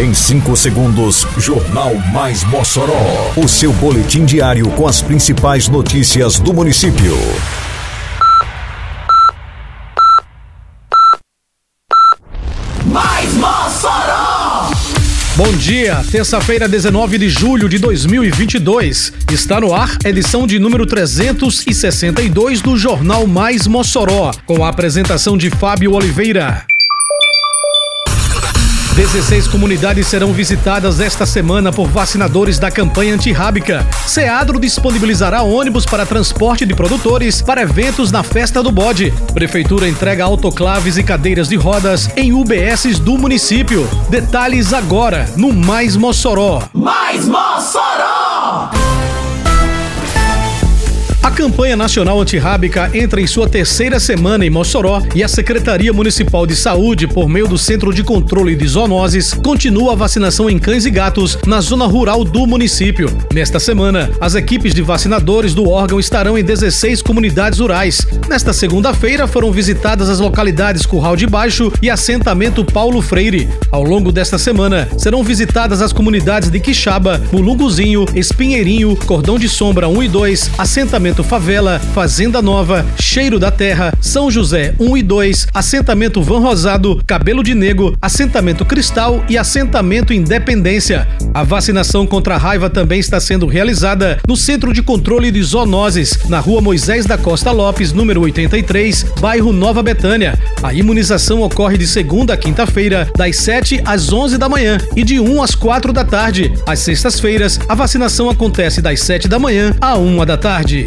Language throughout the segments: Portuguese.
Em 5 segundos, Jornal Mais Mossoró. O seu boletim diário com as principais notícias do município. Mais Mossoró! Bom dia, terça-feira, 19 de julho de 2022. Está no ar edição de número 362 do Jornal Mais Mossoró, com a apresentação de Fábio Oliveira. 16 comunidades serão visitadas esta semana por vacinadores da campanha antirrábica. Seadro disponibilizará ônibus para transporte de produtores para eventos na Festa do Bode. Prefeitura entrega autoclaves e cadeiras de rodas em UBSs do município. Detalhes agora no Mais Mossoró. Mais Mossoró! A campanha nacional antirrábica entra em sua terceira semana em Mossoró e a Secretaria Municipal de Saúde, por meio do Centro de Controle de Zoonoses, continua a vacinação em cães e gatos na zona rural do município. Nesta semana, as equipes de vacinadores do órgão estarão em 16 comunidades rurais. Nesta segunda-feira foram visitadas as localidades Curral de Baixo e assentamento Paulo Freire. Ao longo desta semana, serão visitadas as comunidades de Quixaba, Mulunguzinho, Espinheirinho, Cordão de Sombra 1 e 2, assentamento Assentamento Favela, Fazenda Nova, Cheiro da Terra, São José 1 e 2, Assentamento Van Rosado, Cabelo de Nego, Assentamento Cristal e Assentamento Independência. A vacinação contra a raiva também está sendo realizada no Centro de Controle de Zoonoses, na Rua Moisés da Costa Lopes, número 83, bairro Nova Betânia. A imunização ocorre de segunda a quinta-feira, das 7 às 11 da manhã e de 1 às 4 da tarde. Às sextas-feiras, a vacinação acontece das 7 da manhã à 1 da tarde.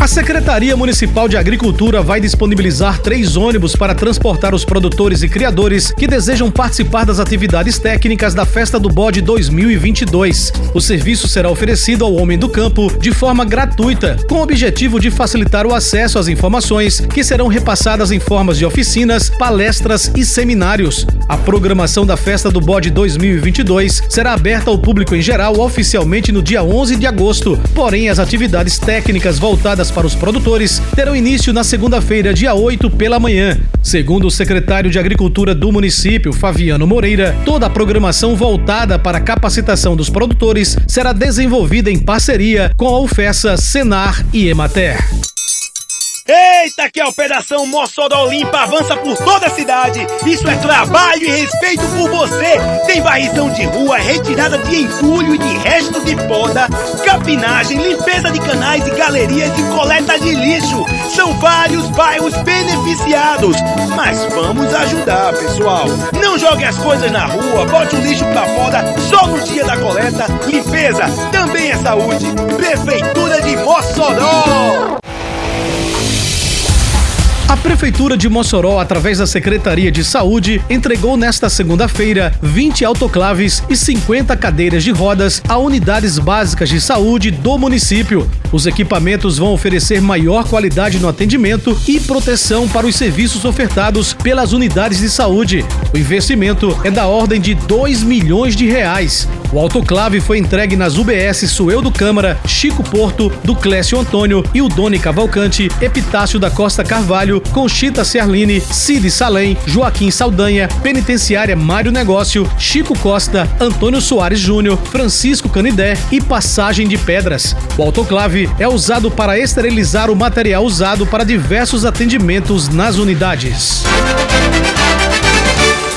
A Secretaria Municipal de Agricultura vai disponibilizar três ônibus para transportar os produtores e criadores que desejam participar das atividades técnicas da Festa do Bode 2022. O serviço será oferecido ao homem do campo de forma gratuita, com o objetivo de facilitar o acesso às informações que serão repassadas em formas de oficinas, palestras e seminários. A programação da Festa do Bode 2022 será aberta ao público em geral oficialmente no dia 11 de agosto, porém as atividades técnicas voltadas para os produtores terão início na segunda-feira, dia 8, pela manhã. Segundo o secretário de Agricultura do município, Fabiano Moreira, toda a programação voltada para a capacitação dos produtores será desenvolvida em parceria com a UFESA, Senar e Emater. Eita, que a Operação Mossoró Limpa avança por toda a cidade. Isso é trabalho e respeito por você. Tem varrição de rua, retirada de entulho e de resto de poda, capinagem, limpeza de canais e galerias e coleta de lixo. São vários bairros beneficiados. Mas vamos ajudar, pessoal. Não jogue as coisas na rua, bote o lixo pra fora só no dia da coleta. Limpeza também é saúde. Prefeitura de Mossoró. A Prefeitura de Mossoró, através da Secretaria de Saúde, entregou nesta segunda-feira 20 autoclaves e 50 cadeiras de rodas a unidades básicas de saúde do município. Os equipamentos vão oferecer maior qualidade no atendimento e proteção para os serviços ofertados pelas unidades de saúde. O investimento é da ordem de 2 milhões de reais. O autoclave foi entregue nas UBS Sueldo Câmara, Chico Porto, do Clécio Antônio e o Doni Cavalcante, Epitácio da Costa Carvalho, Conchita Ciarline, Cid Salem, Joaquim Saldanha, Penitenciária Mário Negócio, Chico Costa, Antônio Soares Júnior, Francisco Canidé e Passagem de Pedras. O autoclave é usado para esterilizar o material usado para diversos atendimentos nas unidades.